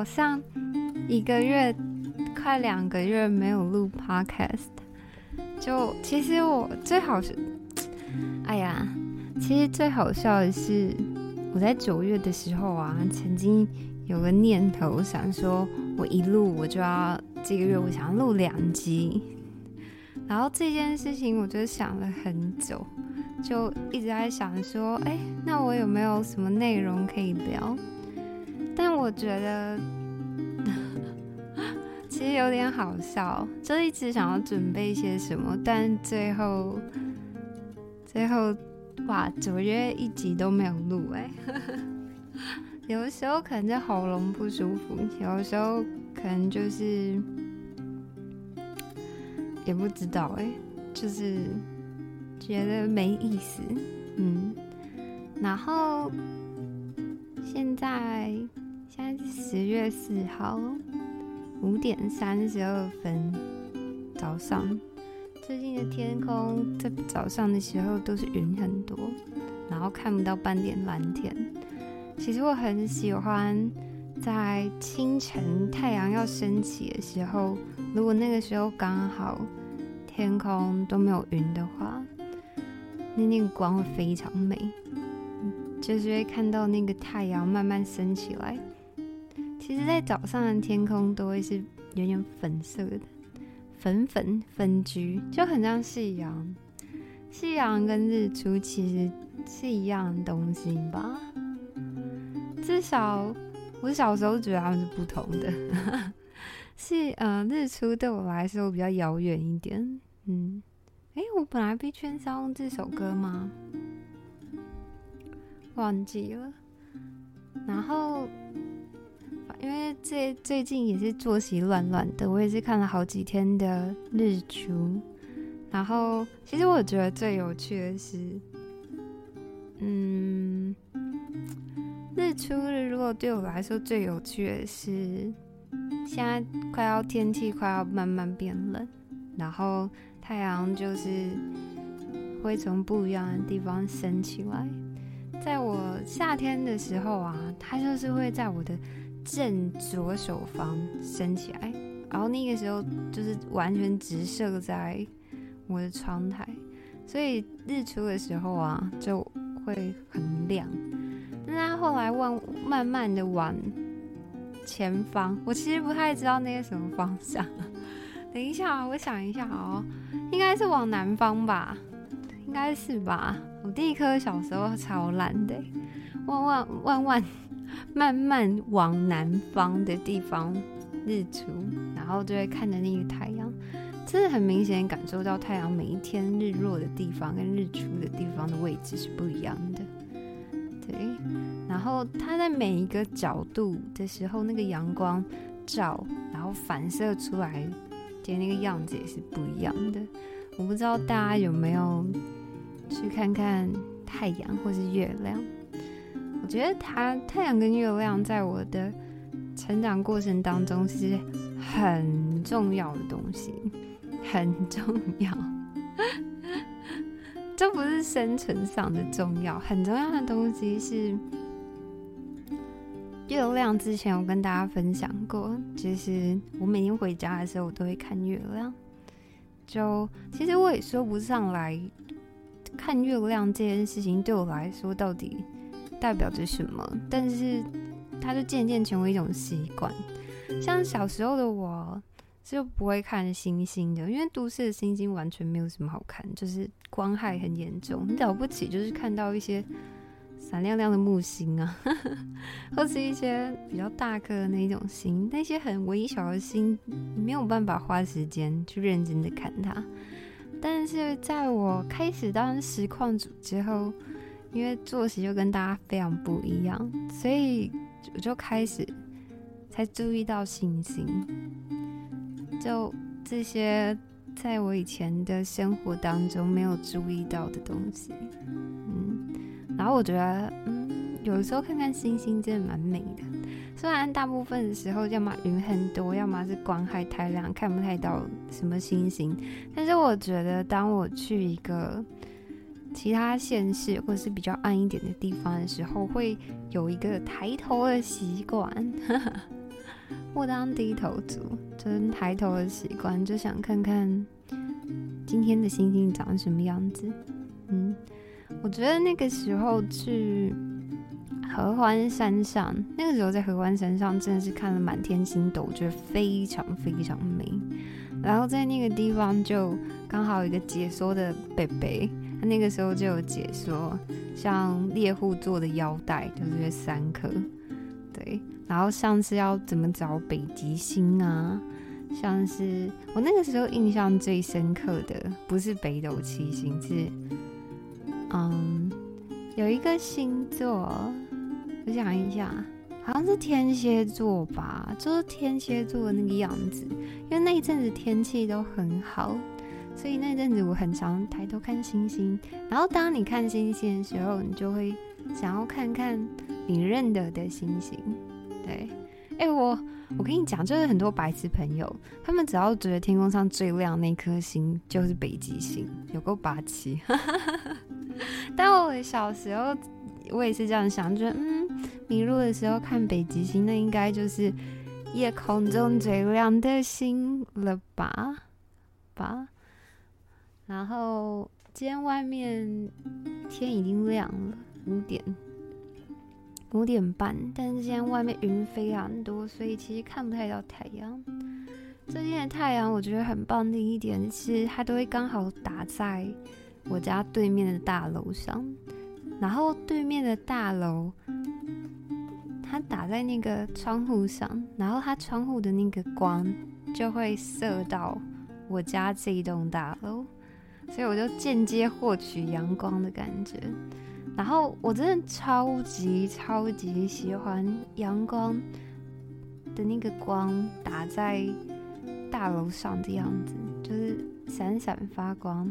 好像一个月快两个月没有录 podcast，就其实我最好是，哎呀，其实最好笑的是，我在九月的时候啊，曾经有个念头想说，我一录我就要这个月我想要录两集，然后这件事情我就想了很久。就一直在想说，哎，那我有没有什么内容可以聊？我觉得 其实有点好笑，就一直想要准备一些什么，但最后最后哇，九月一集都没有录哎。有的时候可能就喉咙不舒服，有的时候可能就是也不知道哎，就是。觉得没意思，嗯，然后现在现在是十月四号五点三十二分早上，最近的天空在早上的时候都是云很多，然后看不到半点蓝天。其实我很喜欢在清晨太阳要升起的时候，如果那个时候刚好天空都没有云的话。那那个光会非常美，就是会看到那个太阳慢慢升起来。其实，在早上的天空都会是有点粉色的，粉粉粉橘，就很像夕阳。夕阳跟日出其实是一样的东西吧？至少我小时候觉得他们是不同的。是，呃，日出对我来说比较遥远一点，嗯。哎，我本来被圈上这首歌吗？忘记了。然后，因为最最近也是作息乱乱的，我也是看了好几天的日出。然后，其实我觉得最有趣的是，嗯，日出日落对我来说最有趣的是，现在快要天气快要慢慢变冷，然后。太阳就是会从不一样的地方升起来，在我夏天的时候啊，它就是会在我的正左手方升起来，然后那个时候就是完全直射在我的窗台，所以日出的时候啊就会很亮。但它后来往慢慢的往前方，我其实不太知道那个什么方向。等一下啊，我想一下哦，应该是往南方吧，应该是吧。我第一颗小时候超懒的，万万万万慢慢往南方的地方日出，然后就会看着那个太阳，真的很明显感受到太阳每一天日落的地方跟日出的地方的位置是不一样的。对，然后它在每一个角度的时候，那个阳光照，然后反射出来。其实那个样子也是不一样的。我不知道大家有没有去看看太阳或是月亮？我觉得它太阳跟月亮在我的成长过程当中是很重要的东西，很重要。这不是生存上的重要，很重要的东西是。月亮之前我跟大家分享过，就是我每天回家的时候，我都会看月亮。就其实我也说不上来，看月亮这件事情对我来说到底代表着什么，但是它就渐渐成为一种习惯。像小时候的我就不会看星星的，因为都市的星星完全没有什么好看，就是光害很严重。很了不起就是看到一些。闪亮亮的木星啊，或是一些比较大颗的那种星，那些很微小的星，没有办法花时间去认真的看它。但是在我开始当实况主之后，因为作息就跟大家非常不一样，所以我就开始才注意到星星，就这些在我以前的生活当中没有注意到的东西，嗯。然后我觉得，嗯，有时候看看星星真的蛮美的。虽然大部分的时候，要么云很多，要么是光害太亮，看不太到什么星星。但是我觉得，当我去一个其他县市或是比较暗一点的地方的时候，会有一个抬头的习惯。我当低头族，真抬头的习惯，就想看看今天的星星长什么样子。嗯，我觉得那个时候去合欢山上，那个时候在合欢山上真的是看了满天星斗，我觉得非常非常美。然后在那个地方就刚好有一个解说的贝贝，他那个时候就有解说，像猎户座的腰带就是三颗，对。然后像是要怎么找北极星啊？像是我那个时候印象最深刻的，不是北斗七星，是嗯，有一个星座，我想一下，好像是天蝎座吧，就是天蝎座的那个样子。因为那一阵子天气都很好，所以那阵子我很常抬头看星星。然后当你看星星的时候，你就会想要看看你认得的星星。对，哎，我我跟你讲，就是很多白痴朋友，他们只要觉得天空上最亮那颗星就是北极星，有够霸气。但我小时候我也是这样想，觉得嗯，迷路的时候看北极星，那应该就是夜空中最亮的星了吧？吧。然后今天外面天已经亮了，五点。五点半，但是今天外面云非常多，所以其实看不太到太阳。最近的太阳我觉得很棒的一点是，它都会刚好打在我家对面的大楼上，然后对面的大楼它打在那个窗户上，然后它窗户的那个光就会射到我家这一栋大楼，所以我就间接获取阳光的感觉。然后我真的超级超级喜欢阳光的那个光打在大楼上的样子，就是闪闪发光。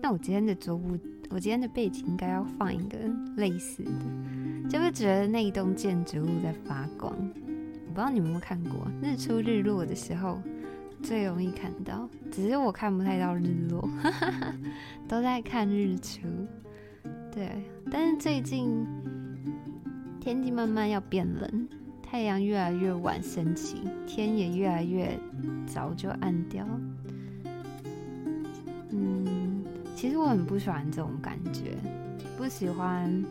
那我今天的桌布，我今天的背景应该要放一个类似的，就会觉得那一栋建筑物在发光。我不知道你们有没有看过日出日落的时候最容易看到，只是我看不太到日落，都在看日出。对，但是最近天气慢慢要变冷，太阳越来越晚升起，天也越来越早就暗掉。嗯，其实我很不喜欢这种感觉，不喜欢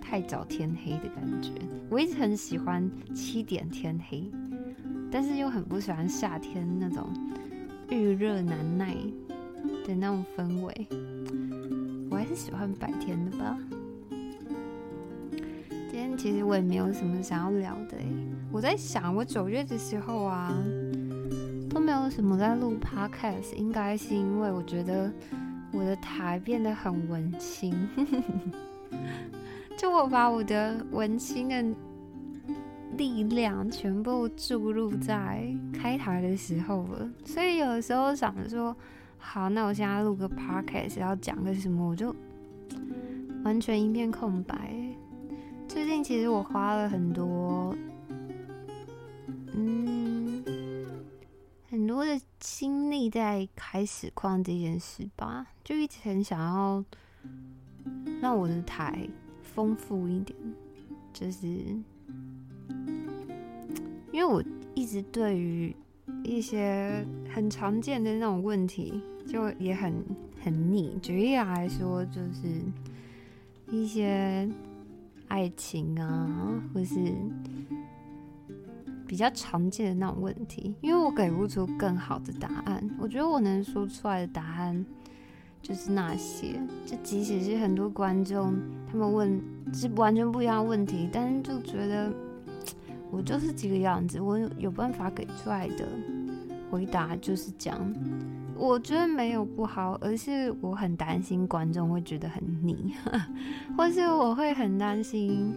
太早天黑的感觉。我一直很喜欢七点天黑，但是又很不喜欢夏天那种预热难耐的那种氛围。我还是喜欢白天的吧。今天其实我也没有什么想要聊的我在想，我九月的时候啊，都没有什么在录 podcast，应该是因为我觉得我的台变得很文青，就我把我的文青的力量全部注入在开台的时候了，所以有时候想着说。好，那我现在录个 podcast，要讲个什么，我就完全一片空白。最近其实我花了很多，嗯，很多的心力在开始框这件事吧，就一直很想要让我的台丰富一点，就是因为我一直对于一些很常见的那种问题。就也很很腻。举例来说，就是一些爱情啊，或是比较常见的那种问题，因为我给不出更好的答案。我觉得我能说出来的答案就是那些。就即使是很多观众他们问是完全不一样的问题，但是就觉得我就是这个样子，我有办法给出来的回答就是这样。我觉得没有不好，而是我很担心观众会觉得很腻，或是我会很担心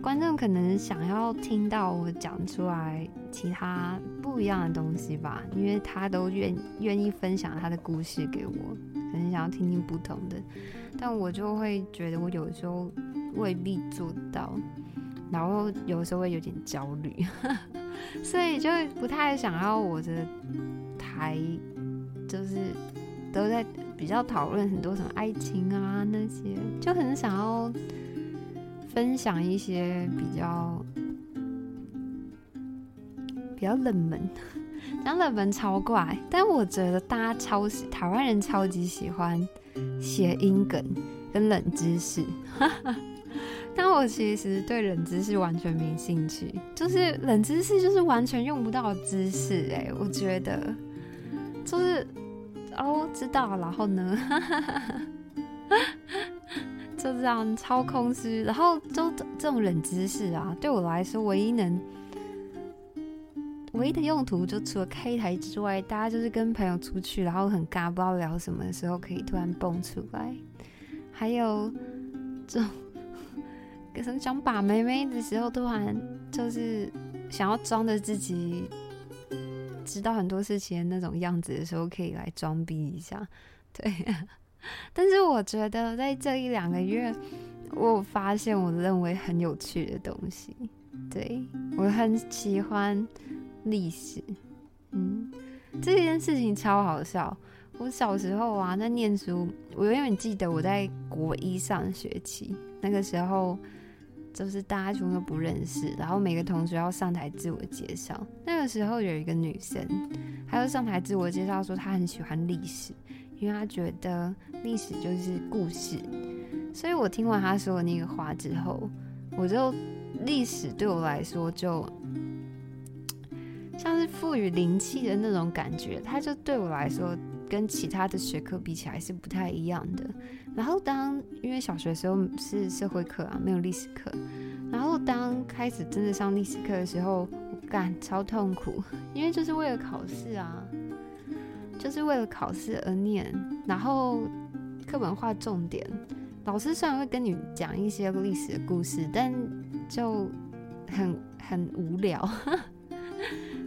观众可能想要听到我讲出来其他不一样的东西吧，因为他都愿愿意分享他的故事给我，可能想要听听不同的，但我就会觉得我有时候未必做到，然后有时候会有点焦虑，所以就不太想要我的台。就是都在比较讨论很多什么爱情啊那些，就很想要分享一些比较比较冷门，讲冷门超怪，但我觉得大家超喜，台湾人超级喜欢谐音梗跟冷知识。但我其实对冷知识完全没兴趣，就是冷知识就是完全用不到知识哎，我觉得就是哦知道，然后呢，就这样超空虚，然后就这种冷知识啊，对我来说唯一能唯一的用途，就除了开台之外，大家就是跟朋友出去，然后很尬，不知道聊什么的时候，可以突然蹦出来，还有这种。可能想把妹妹的时候，突然就是想要装的自己知道很多事情的那种样子的时候，可以来装逼一下。对，但是我觉得在这一两个月，我发现我认为很有趣的东西。对我很喜欢历史，嗯，这件事情超好笑。我小时候啊，在念书，我永远记得我在国一上学期那个时候。就是大家全部都不认识，然后每个同学要上台自我介绍。那个时候有一个女生，她就上台自我介绍说她很喜欢历史，因为她觉得历史就是故事。所以我听完她说的那个话之后，我就历史对我来说就像是赋予灵气的那种感觉，它就对我来说跟其他的学科比起来是不太一样的。然后当因为小学时候是社会课啊，没有历史课。然后当开始真的上历史课的时候，我感超痛苦，因为就是为了考试啊，就是为了考试而念。然后课本画重点，老师虽然会跟你讲一些历史的故事，但就很很无聊，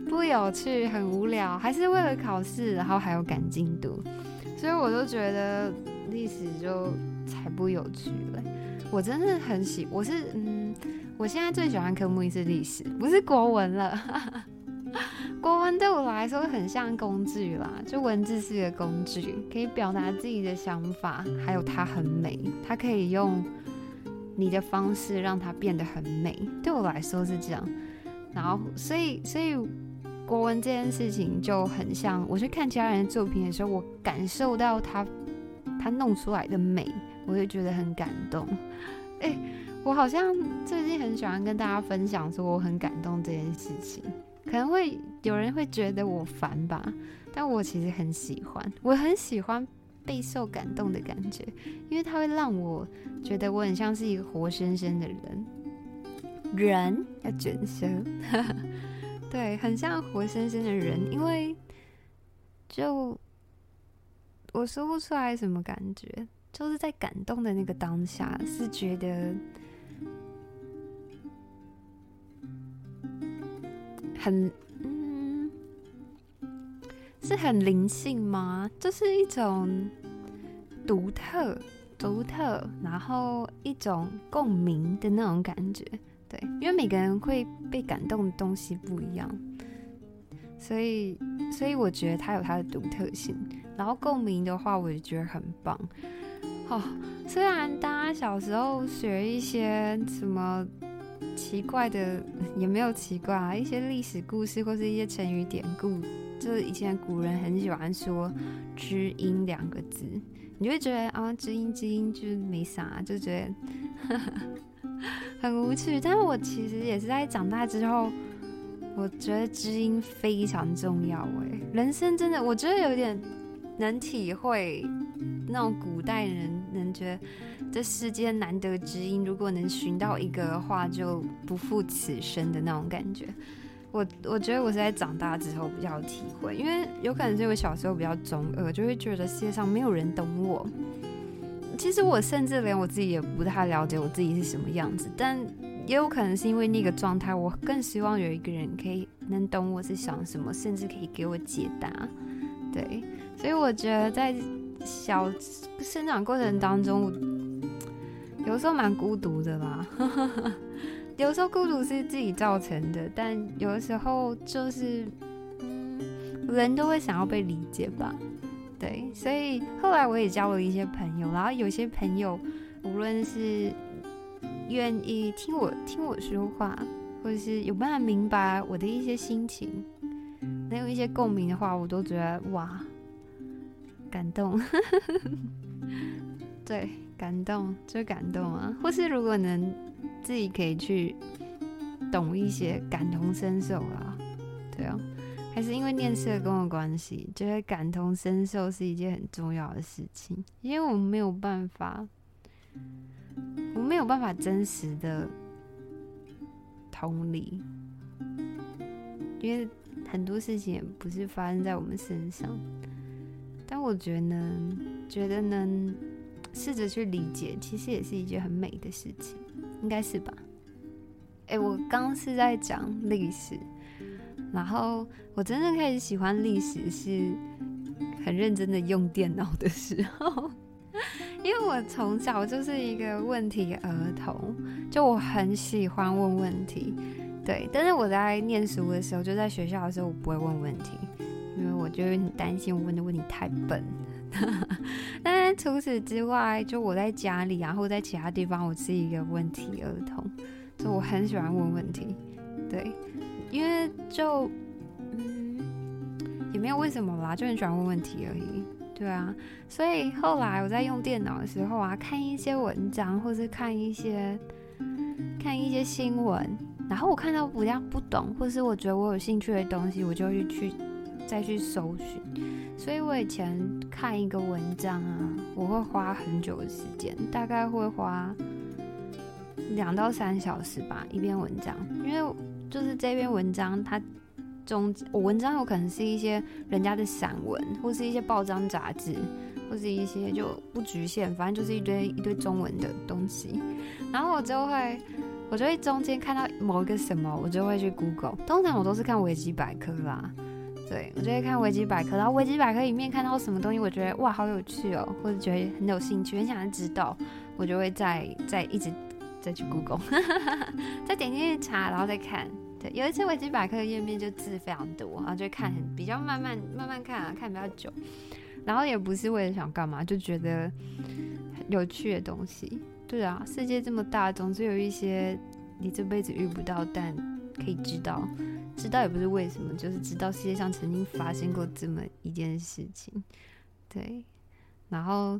不有趣，很无聊，还是为了考试，然后还有赶进度，所以我就觉得。历史就才不有趣了。我真的很喜，我是嗯，我现在最喜欢科目一是历史，不是国文了。国文对我来说很像工具啦，就文字是一个工具，可以表达自己的想法，还有它很美，它可以用你的方式让它变得很美。对我来说是这样。然后，所以，所以国文这件事情就很像，我去看其他人的作品的时候，我感受到他。他弄出来的美，我就觉得很感动。哎，我好像最近很喜欢跟大家分享说我很感动这件事情，可能会有人会觉得我烦吧，但我其实很喜欢，我很喜欢备受感动的感觉，因为它会让我觉得我很像是一个活生生的人，人要卷舌，对，很像活生生的人，因为就。我说不出来什么感觉，就是在感动的那个当下，是觉得很嗯，是很灵性吗？就是一种独特、独特，然后一种共鸣的那种感觉。对，因为每个人会被感动的东西不一样。所以，所以我觉得它有它的独特性。然后共鸣的话，我也觉得很棒。哦，虽然大家小时候学一些什么奇怪的，也没有奇怪啊，一些历史故事或是一些成语典故，就是以前古人很喜欢说“知音”两个字，你就会觉得啊，“知音知音”就是没啥，就觉得很无趣。但是我其实也是在长大之后。我觉得知音非常重要哎，人生真的，我觉得有点能体会那种古代人能觉得这世间难得知音，如果能寻到一个的话，就不负此生的那种感觉。我我觉得我是在长大之后比较体会，因为有可能是因为小时候比较中二，就会觉得世界上没有人懂我。其实我甚至连我自己也不太了解我自己是什么样子，但。也有可能是因为那个状态，我更希望有一个人可以能懂我是想什么，甚至可以给我解答。对，所以我觉得在小生长过程当中，有时候蛮孤独的啦。有时候孤独是自己造成的，但有的时候就是，嗯，人都会想要被理解吧。对，所以后来我也交了一些朋友，然后有些朋友无论是。愿意听我听我说话，或者是有办法明白我的一些心情，能有一些共鸣的话，我都觉得哇，感动。对，感动就感动啊！或是如果能自己可以去懂一些，感同身受啊，对啊，还是因为念社工的关系，觉得感同身受是一件很重要的事情，因为我们没有办法，我没有办法真实的同理，因为很多事情也不是发生在我们身上，但我觉得呢，觉得能。试着去理解，其实也是一件很美的事情，应该是吧？哎，我刚是在讲历史，然后我真正开始喜欢历史是很认真的用电脑的时候，因为我从小就是一个问题儿童，就我很喜欢问问题，对。但是我在念书的时候，就在学校的时候，我不会问问题，因为我就很担心我问的问题太笨。但是除此之外，就我在家里，然后在其他地方，我是一个问题儿童，就我很喜欢问问题，对，因为就也没有为什么啦，就很喜欢问问题而已，对啊，所以后来我在用电脑的时候啊，看一些文章，或是看一些看一些新闻，然后我看到比较不懂，或是我觉得我有兴趣的东西，我就会去再去搜寻。所以我以前看一个文章啊，我会花很久的时间，大概会花两到三小时吧一篇文章，因为就是这篇文章它中我文章有可能是一些人家的散文，或是一些报章杂志，或是一些就不局限，反正就是一堆一堆中文的东西，然后我就会我就会中间看到某一个什么，我就会去 Google，通常我都是看维基百科啦。对，我就会看维基百科，然后维基百科里面看到什么东西，我觉得哇，好有趣哦，或者觉得很有兴趣，很想要知道，我就会再再一直再去 Google，再点进去查，然后再看。对，有一次维基百科的页面就字非常多，然后就看很比较慢慢慢慢看啊，看比较久，然后也不是为了想干嘛，就觉得有趣的东西。对啊，世界这么大，总是有一些你这辈子遇不到，但可以知道。知道也不是为什么，就是知道世界上曾经发生过这么一件事情，对，然后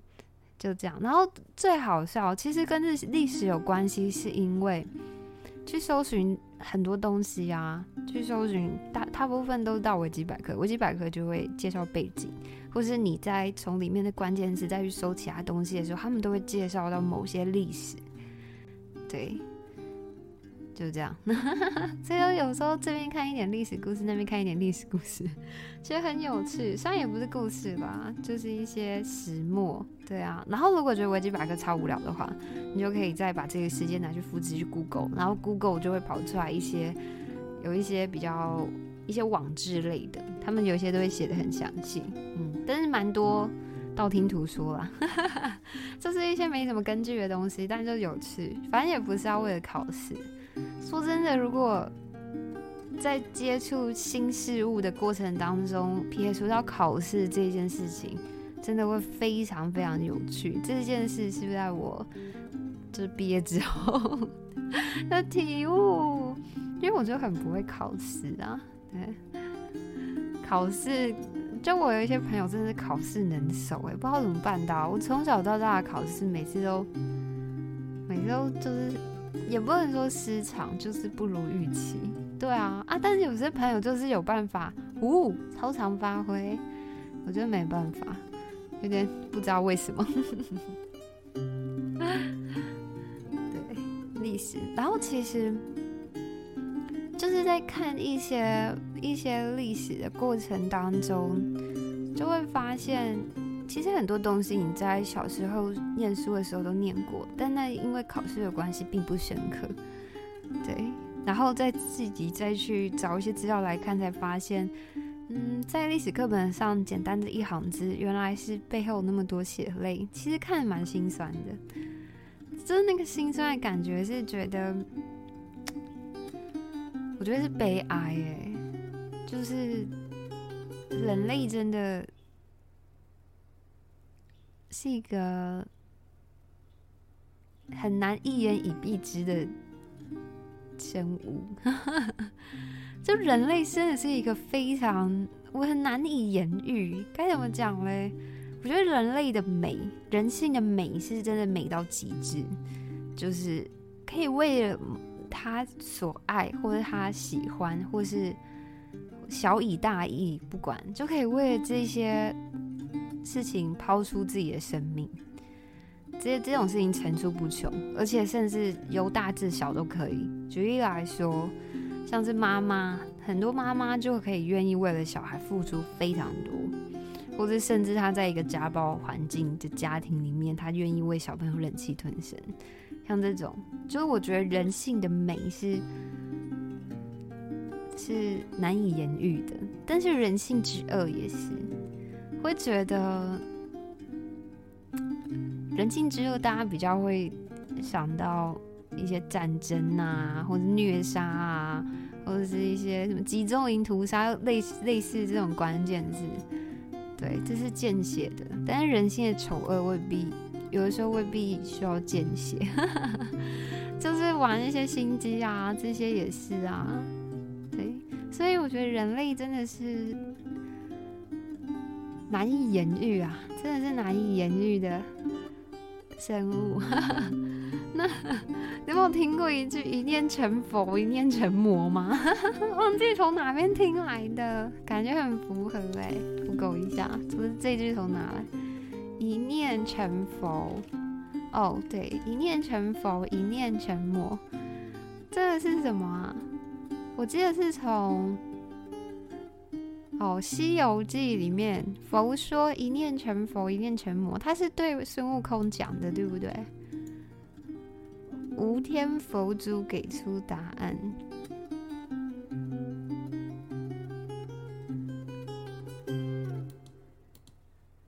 就这样，然后最好笑，其实跟这历史有关系，是因为去搜寻很多东西啊，去搜寻大大部分都到维基百科，维基百科就会介绍背景，或是你在从里面的关键词再去搜其他东西的时候，他们都会介绍到某些历史，对。就这样，所以有时候这边看一点历史故事，那边看一点历史故事，其实很有趣。虽然也不是故事吧，就是一些始末。对啊，然后如果觉得维基百科超无聊的话，你就可以再把这个时间拿去复制去 Google，然后 Google 就会跑出来一些有一些比较一些网志类的，他们有些都会写的很详细。嗯，但是蛮多道听途说啦，就是一些没什么根据的东西，但就有趣。反正也不是要为了考试。说真的，如果在接触新事物的过程当中，撇除到考试这件事情，真的会非常非常有趣。这件事是不是在我就是毕业之后的体悟，因为我就很不会考试啊。对，考试就我有一些朋友真的是考试能手哎，不知道怎么办到。我从小到大的考试，每次都每次都就是。也不能说失常，就是不如预期。对啊，啊，但是有些朋友就是有办法，呜，超常发挥，我觉得没办法，有点不知道为什么。对，历史，然后其实就是在看一些一些历史的过程当中，就会发现。其实很多东西你在小时候念书的时候都念过，但那因为考试的关系并不深刻。对，然后再自己再去找一些资料来看，才发现，嗯，在历史课本上简单的一行字，原来是背后那么多血泪。其实看蛮心酸的，就是那个心酸的感觉，是觉得，我觉得是悲哀哎，就是人类真的。是一个很难一言以蔽之的生物。就人类真的是一个非常我很难以言喻，该怎么讲嘞？我觉得人类的美，人性的美是真的美到极致，就是可以为了他所爱，或者他喜欢，或是小以大义，不管就可以为了这些事情抛出自己的生命。这这种事情层出不穷，而且甚至由大至小都可以。举例来说。像是妈妈，很多妈妈就可以愿意为了小孩付出非常多，或者甚至她在一个家暴环境的家庭里面，她愿意为小朋友忍气吞声。像这种，就是我觉得人性的美是是难以言喻的，但是人性之恶也是，会觉得人性之恶，大家比较会想到。一些战争啊，或者虐杀啊，或者是一些什么集中营屠杀，类类似这种关键字，对，这是见血的。但是人性的丑恶未必，有的时候未必需要见血，就是玩一些心机啊，这些也是啊，对。所以我觉得人类真的是难以言喻啊，真的是难以言喻的生物。那有没有听过一句“一念成佛，一念成魔”吗？忘记从哪边听来的，感觉很符合哎。Google 一下，不是这句从哪来？“一念成佛”，哦，对，“一念成佛，一念成魔”，这个是什么啊？我记得是从哦《西游记》里面，佛说“一念成佛，一念成魔”，他是对孙悟空讲的，对不对？无天佛祖给出答案。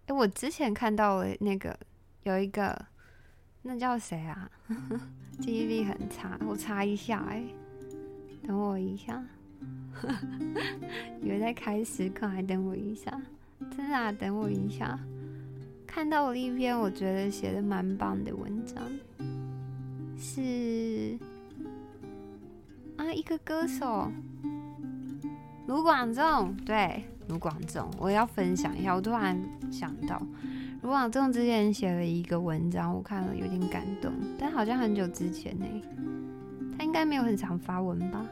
哎，我之前看到了那个有一个，那叫谁啊？记忆力很差，我查一下。哎，等我一下。以为在开时刻，还等我一下。真的，等我一下。看到了一篇我觉得写的蛮棒的文章。是啊，一个歌手卢广仲，对，卢广仲，我要分享一下。我突然想到，卢广仲之前写了一个文章，我看了有点感动，但好像很久之前呢，他应该没有很常发文吧？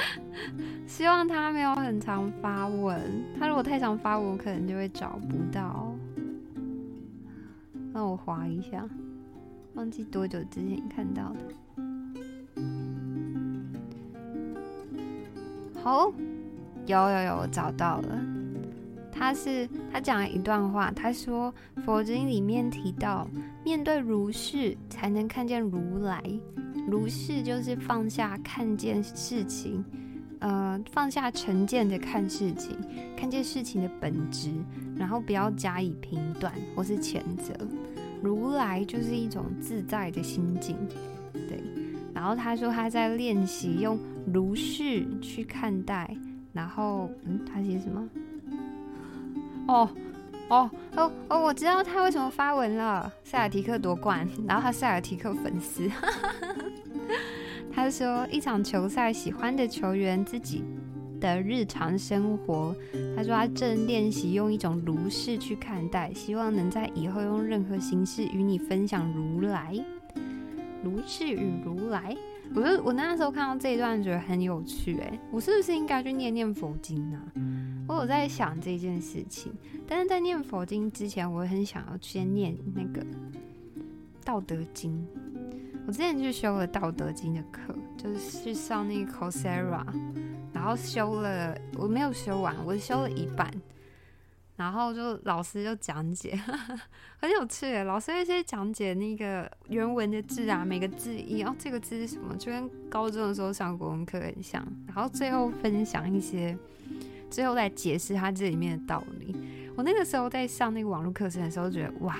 希望他没有很常发文。他如果太常发文，可能就会找不到。让我划一下。忘记多久之前看到的，好，有有有，我找到了。他是他讲了一段话，他说佛经里面提到，面对如是才能看见如来。如是就是放下看见事情，呃，放下成见的看事情，看见事情的本质，然后不要加以评断或是谴责。如来就是一种自在的心境，对。然后他说他在练习用如是去看待，然后嗯，他写什么？哦哦哦哦，我知道他为什么发文了。塞尔提克夺冠，然后他塞尔提克粉丝，他说一场球赛，喜欢的球员自己。的日常生活，他说他正练习用一种如是去看待，希望能在以后用任何形式与你分享如来，如是与如来。我就我那时候看到这一段，觉得很有趣。哎，我是不是应该去念念佛经呢？我有在想这件事情，但是在念佛经之前，我很想要先念那个道德经。我之前去修了道德经的课，就是去上那个 c o s e r a。然后修了，我没有修完，我修了一半，然后就老师就讲解，很有趣。老师一些讲解那个原文的字啊，每个字义，哦，这个字是什么，就跟高中的时候上国文课很像。然后最后分享一些，最后来解释它这里面的道理。我那个时候在上那个网络课程的时候，觉得哇，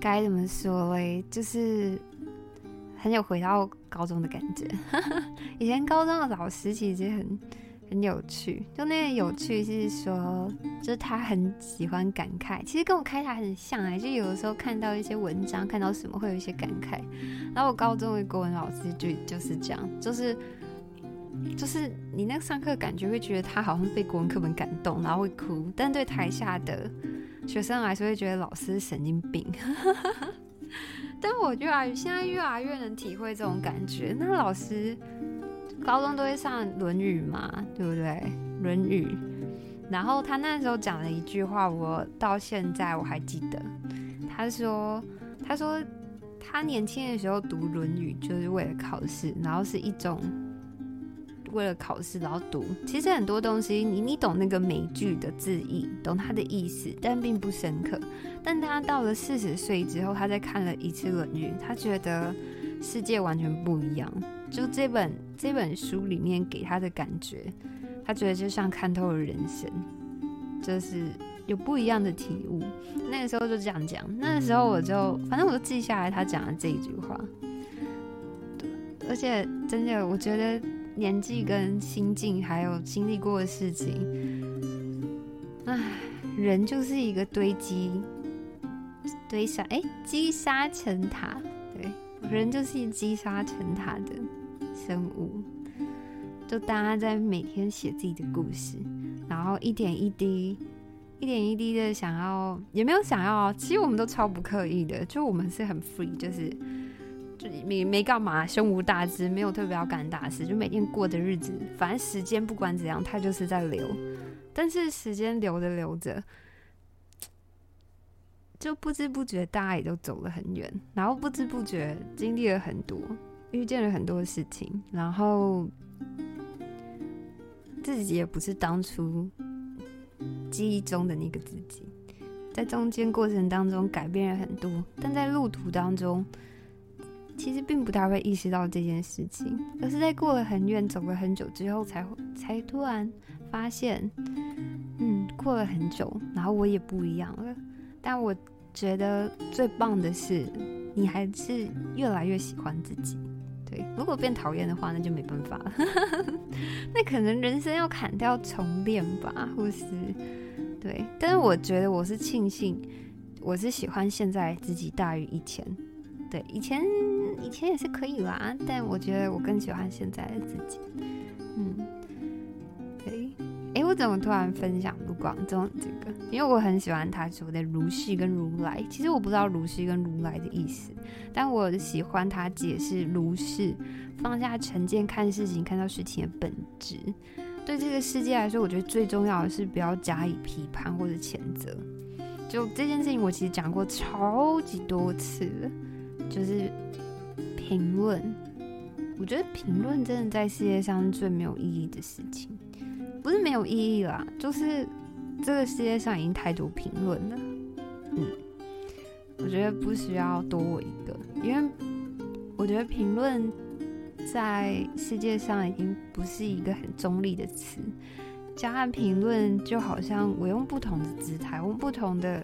该怎么说嘞，就是。很有回到高中的感觉。以前高中的老师其实很很有趣。就那个有趣是说，就是他很喜欢感慨，其实跟我开台很像哎，就有的时候看到一些文章，看到什么会有一些感慨。然后我高中的国文老师就就是这样，就是就是你那个上课感觉会觉得他好像被国文课本感动，然后会哭，但对台下的学生来说会觉得老师神经病。但我越来现在越来越能体会这种感觉。那老师高中都会上《论语》嘛，对不对？《论语》，然后他那时候讲了一句话，我到现在我还记得。他说：“他说他年轻的时候读《论语》就是为了考试，然后是一种。”为了考试，然后读，其实很多东西，你你懂那个美句的字义，懂它的意思，但并不深刻。但他到了四十岁之后，他再看了一次《论语》，他觉得世界完全不一样。就这本这本书里面给他的感觉，他觉得就像看透了人生，就是有不一样的体悟。那个时候就这样讲，那个时候我就反正我就记下来他讲的这一句话。而且真的，我觉得。年纪跟心境，还有经历过的事情，唉，人就是一个堆积、堆沙，哎，积沙成塔，对，人就是积沙成塔的生物。就大家在每天写自己的故事，然后一点一滴、一点一滴的想要，也没有想要，其实我们都超不刻意的，就我们是很 free，就是。没没干嘛，胸无大志，没有特别要干大事，就每天过的日子，反正时间不管怎样，它就是在流。但是时间流着流着，就不知不觉大家也都走了很远，然后不知不觉经历了很多，遇见了很多事情，然后自己也不是当初记忆中的那个自己，在中间过程当中改变了很多，但在路途当中。其实并不太会意识到这件事情，而是在过了很远、走了很久之后，才才突然发现，嗯，过了很久，然后我也不一样了。但我觉得最棒的是，你还是越来越喜欢自己。对，如果变讨厌的话，那就没办法了。那可能人生要砍掉重练吧，或是对。但是我觉得我是庆幸，我是喜欢现在自己大于以前。对，以前以前也是可以啦，但我觉得我更喜欢现在的自己。嗯，对，哎，我怎么突然分享卢广仲这个？因为我很喜欢他说的如是跟如来。其实我不知道如是跟如来的意思，但我喜欢他解释如是，放下成见看事情，看到事情的本质。对这个世界来说，我觉得最重要的是不要加以批判或者谴责。就这件事情，我其实讲过超级多次了。就是评论，我觉得评论真的在世界上最没有意义的事情，不是没有意义啦，就是这个世界上已经太多评论了。嗯，我觉得不需要多我一个，因为我觉得评论在世界上已经不是一个很中立的词。加上评论，就好像我用不同的姿态，用不同的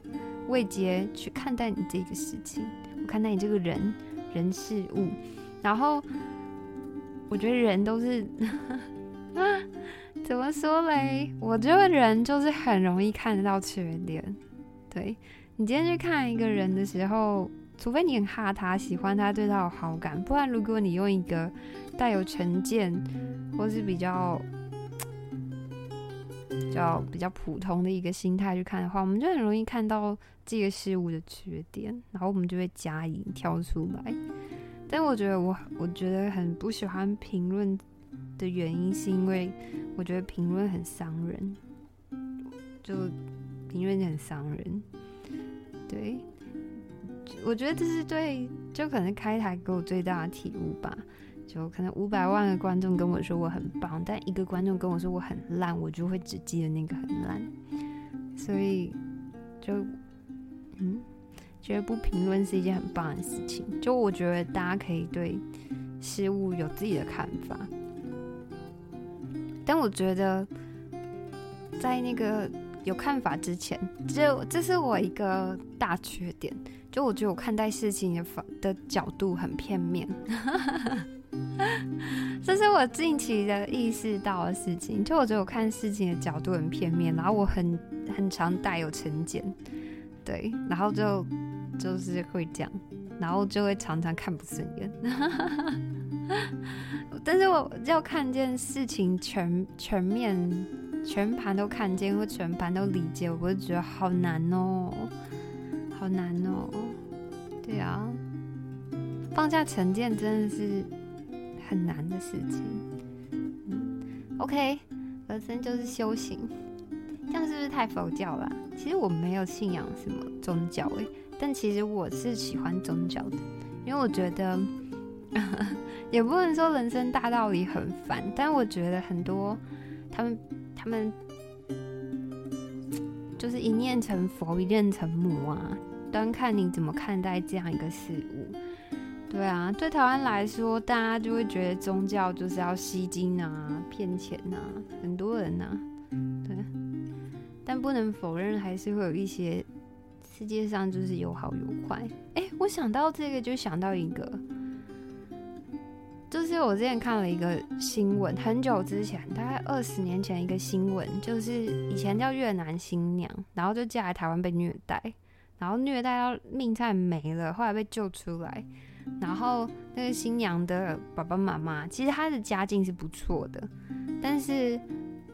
位阶去看待你这个事情。看待你这个人人事物，然后我觉得人都是啊，怎么说嘞？我觉得人就是很容易看得到缺点。对你今天去看一个人的时候，除非你很哈他，喜欢他，对他有好感，不然如果你用一个带有成见或是比较。较比较普通的一个心态去看的话，我们就很容易看到这个事物的缺点，然后我们就会加以挑出来。但我觉得我我觉得很不喜欢评论的原因，是因为我觉得评论很伤人，就评论很伤人。对，我觉得这是对，就可能开台给我最大的体悟吧。就可能五百万个观众跟我说我很棒，但一个观众跟我说我很烂，我就会只记得那个很烂。所以就嗯，觉得不评论是一件很棒的事情。就我觉得大家可以对事物有自己的看法，但我觉得在那个有看法之前，这这是我一个大缺点。就我觉得我看待事情的方的角度很片面。这是我近期的意识到的事情。就我觉得我看事情的角度很片面，然后我很很常带有成见，对，然后就就是会这样，然后就会常常看不顺眼。但是我要看见事情全全面、全盘都看见或全盘都理解，我就觉得好难哦，好难哦。对啊，放下成见真的是很难的事情。嗯，OK，人生就是修行，这样是不是太佛教了？其实我没有信仰什么宗教诶，但其实我是喜欢宗教的，因为我觉得。也不能说人生大道理很烦，但我觉得很多他们他们就是一念成佛，一念成魔啊，端看你怎么看待这样一个事物。对啊，对台湾来说，大家就会觉得宗教就是要吸金啊、骗钱啊，很多人呐，对。但不能否认，还是会有一些世界上就是有好有坏。哎，我想到这个，就想到一个。就是我之前看了一个新闻，很久之前，大概二十年前一个新闻，就是以前叫越南新娘，然后就嫁来台湾被虐待，然后虐待到命差点没了，后来被救出来，然后那个新娘的爸爸妈妈，其实他的家境是不错的，但是，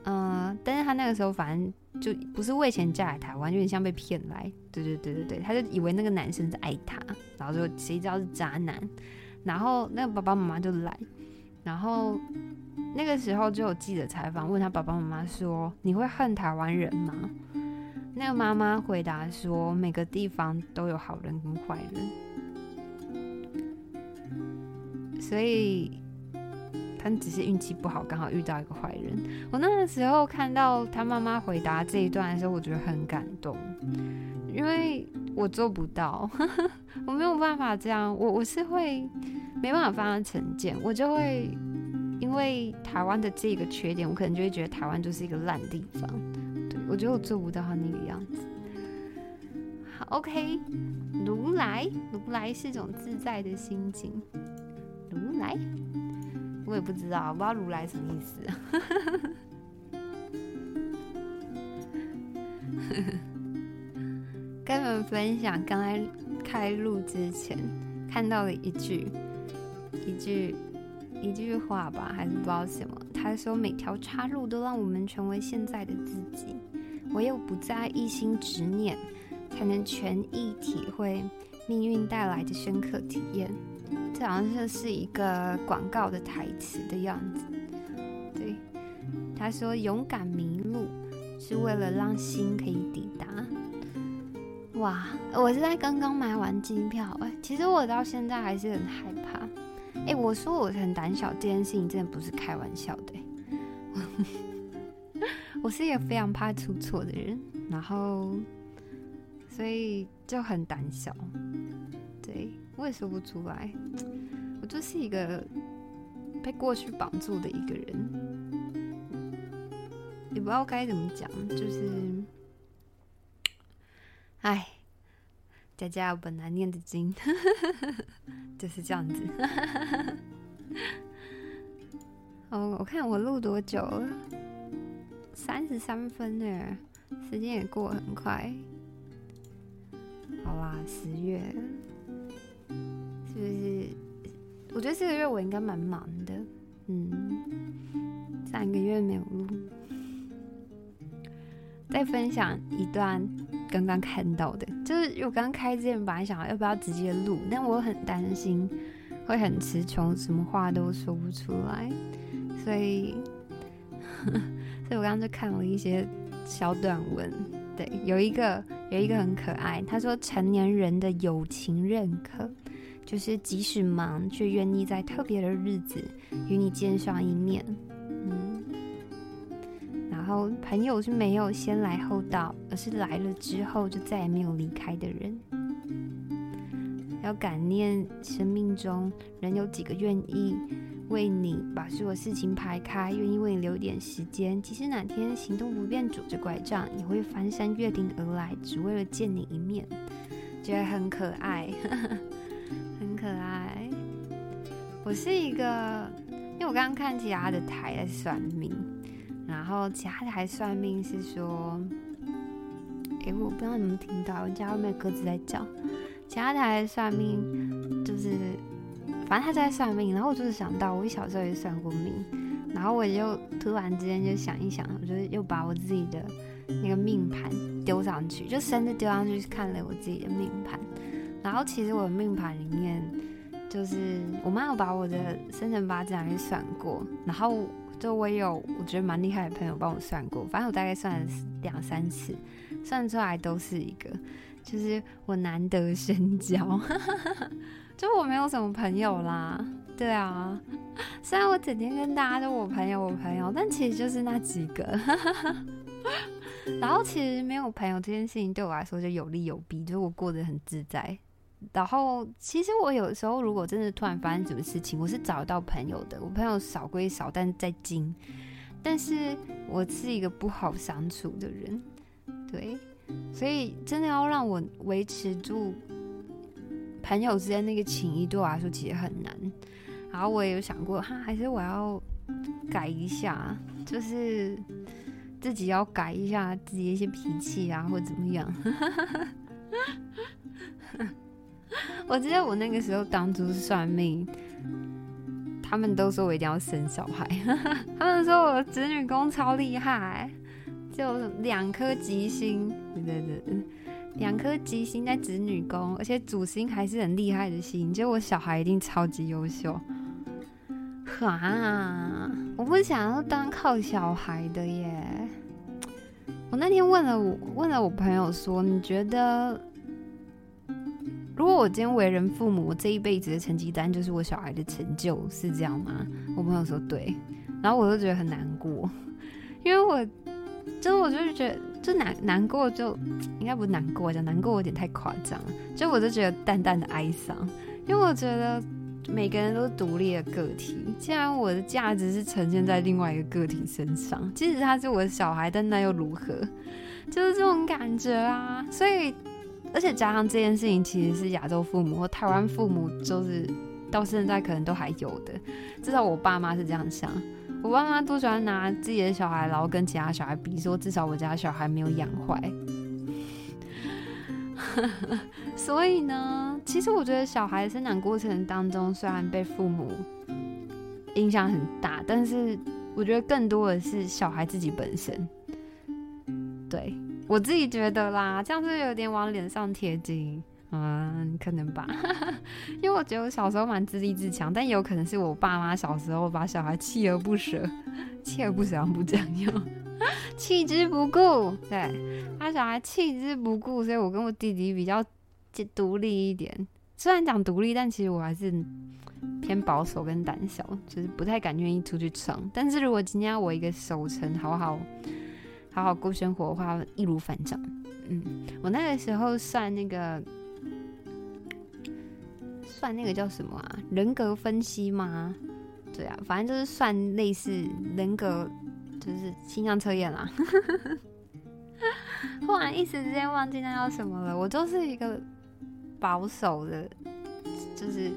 嗯，但是他那个时候反正就不是为钱嫁来台湾，有点像被骗来，对对对对对，他就以为那个男生是爱他，然后就谁知道是渣男。然后那个爸爸妈妈就来，然后那个时候就有记者采访，问他爸爸妈妈说：“你会恨台湾人吗？”那个妈妈回答说：“每个地方都有好人跟坏人，所以他只是运气不好，刚好遇到一个坏人。”我那个时候看到他妈妈回答这一段的时候，我觉得很感动，因为。我做不到，我没有办法这样。我我是会没办法放下成见，我就会因为台湾的这个缺点，我可能就会觉得台湾就是一个烂地方。对我觉得我做不到他那个样子。好，OK，如来，如来是种自在的心境。如来，我也不知道，不知道如来什么意思。跟你们分享，刚才开录之前看到了一句一句一句话吧，还是不知道什么。他说：“每条岔路都让我们成为现在的自己，唯有不再一心执念，才能全意体会命运带来的深刻体验。”这好像就是一个广告的台词的样子。对，他说：“勇敢迷路，是为了让心可以抵达。”哇！我是在刚刚买完机票哎，其实我到现在还是很害怕哎。我说我很胆小，这件事情真的不是开玩笑的。我是一个非常怕出错的人，然后所以就很胆小。对我也说不出来，我就是一个被过去绑住的一个人，也不知道该怎么讲，就是。哎，家家有本难念的经，就是这样子。哦，我看我录多久了？三十三分呢，时间也过很快。好啦，十月，是不是？我觉得这个月我应该蛮忙的。嗯，三个月没有录。再分享一段。刚刚看到的，就是我刚开之前本来想要不要直接录，但我很担心会很词穷，什么话都说不出来，所以，所以我刚刚就看了一些小短文，对，有一个有一个很可爱，他说成年人的友情认可，就是即使忙，却愿意在特别的日子与你见上一面。嗯然后朋友是没有先来后到，而是来了之后就再也没有离开的人。要感念生命中仍有几个愿意为你把所有事情排开，愿意为你留点时间，即使哪天行动不便，拄着拐杖也会翻山越岭而来，只为了见你一面，觉得很可爱，可爱。我是一个，因为我刚刚看其他的台在算命，然后其他台算命是说，哎，我不知道你们听到，我家外面鸽子在叫。其他台算命就是，反正他在算命，然后我就是想到，我小时候也算过命，然后我就突然之间就想一想，我就又把我自己的那个命盘丢上去，就生日丢上去看了我自己的命盘，然后其实我的命盘里面，就是我妈有把我的生辰八字给算过，然后就我也有我觉得蛮厉害的朋友帮我算过，反正我大概算了两三次，算出来都是一个。就是我难得深交，就我没有什么朋友啦。对啊，虽然我整天跟大家都我朋友我朋友，但其实就是那几个。然后其实没有朋友这件事情对我来说就有利有弊，就是我过得很自在。然后其实我有时候如果真的突然发生什么事情，我是找得到朋友的。我朋友少归少，但在精。但是我是一个不好相处的人，对。所以真的要让我维持住朋友之间那个情谊，对我来说其实很难。然后我也有想过，哈，还是我要改一下，就是自己要改一下自己一些脾气啊，或怎么样。我记得我那个时候当初算命，他们都说我一定要生小孩，他们说我子女宫超厉害。就两颗吉星，对对对，两颗吉星在子女宫，而且主星还是很厉害的星，就我小孩一定超级优秀。哈，我不想要当靠小孩的耶。我那天问了我问了我朋友说，你觉得如果我今天为人父母，我这一辈子的成绩单就是我小孩的成就，是这样吗？我朋友说对，然后我就觉得很难过，因为我。就我就是觉得，就难难过，就应该不难过，讲难过有点太夸张了。就我就觉得淡淡的哀伤，因为我觉得每个人都是独立的个体，既然我的价值是呈现在另外一个个体身上，即使他是我的小孩，但那又如何？就是这种感觉啊。所以，而且加上这件事情，其实是亚洲父母或台湾父母，就是到现在可能都还有的，至少我爸妈是这样想。我爸妈都喜欢拿自己的小孩，然后跟其他小孩比，说至少我家小孩没有养坏。所以呢，其实我觉得小孩生长过程当中，虽然被父母影响很大，但是我觉得更多的是小孩自己本身。对我自己觉得啦，这样是有点往脸上贴金。嗯，可能吧，因为我觉得我小时候蛮自立自强，但也有可能是我爸妈小时候把小孩锲而不舍，锲而不舍不这样用，弃之不顾，对，把小孩弃之不顾，所以我跟我弟弟比较独立一点。虽然讲独立，但其实我还是偏保守跟胆小，就是不太敢愿意出去闯。但是如果今天我一个守城，好好好好过生活的话，易如反掌。嗯，我那个时候算那个。算那个叫什么啊？人格分析吗？对啊，反正就是算类似人格，就是倾向测验啦。忽然一时之间忘记那叫什么了。我就是一个保守的，就是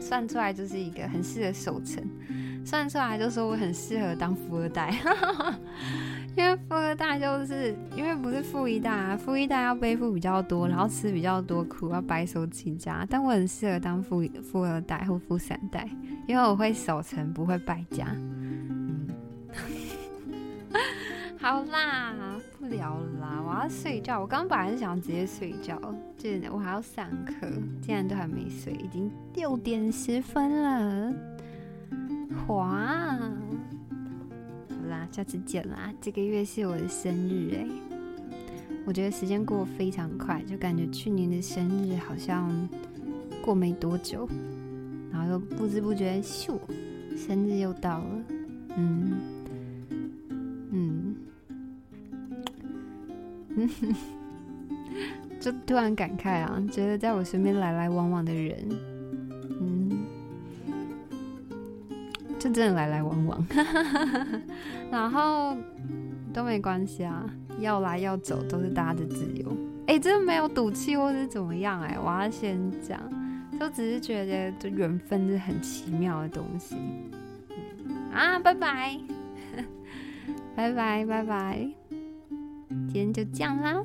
算出来就是一个很适合守城，算出来就说我很适合当富二代。因为富二代就是因为不是富一代啊，富一代要背负比较多，然后吃比较多苦，要白手起家。但我很适合当富富二代或富三代，因为我会守城，不会败家。嗯，好啦，不聊了啦，我要睡觉。我刚本来是想直接睡觉，这我还要上课，竟然都还没睡，已经六点十分了。哇！下次见啦！这个月是我的生日哎，我觉得时间过得非常快，就感觉去年的生日好像过没多久，然后又不知不觉咻，生日又到了，嗯嗯嗯，就突然感慨啊，觉得在我身边来来往往的人。真的来来往往，然后都没关系啊，要来要走都是大家的自由。哎，真的没有赌气或者怎么样哎，我要先讲，就只是觉得这缘分是很奇妙的东西啊。拜拜，拜拜拜拜，今天就这样啦。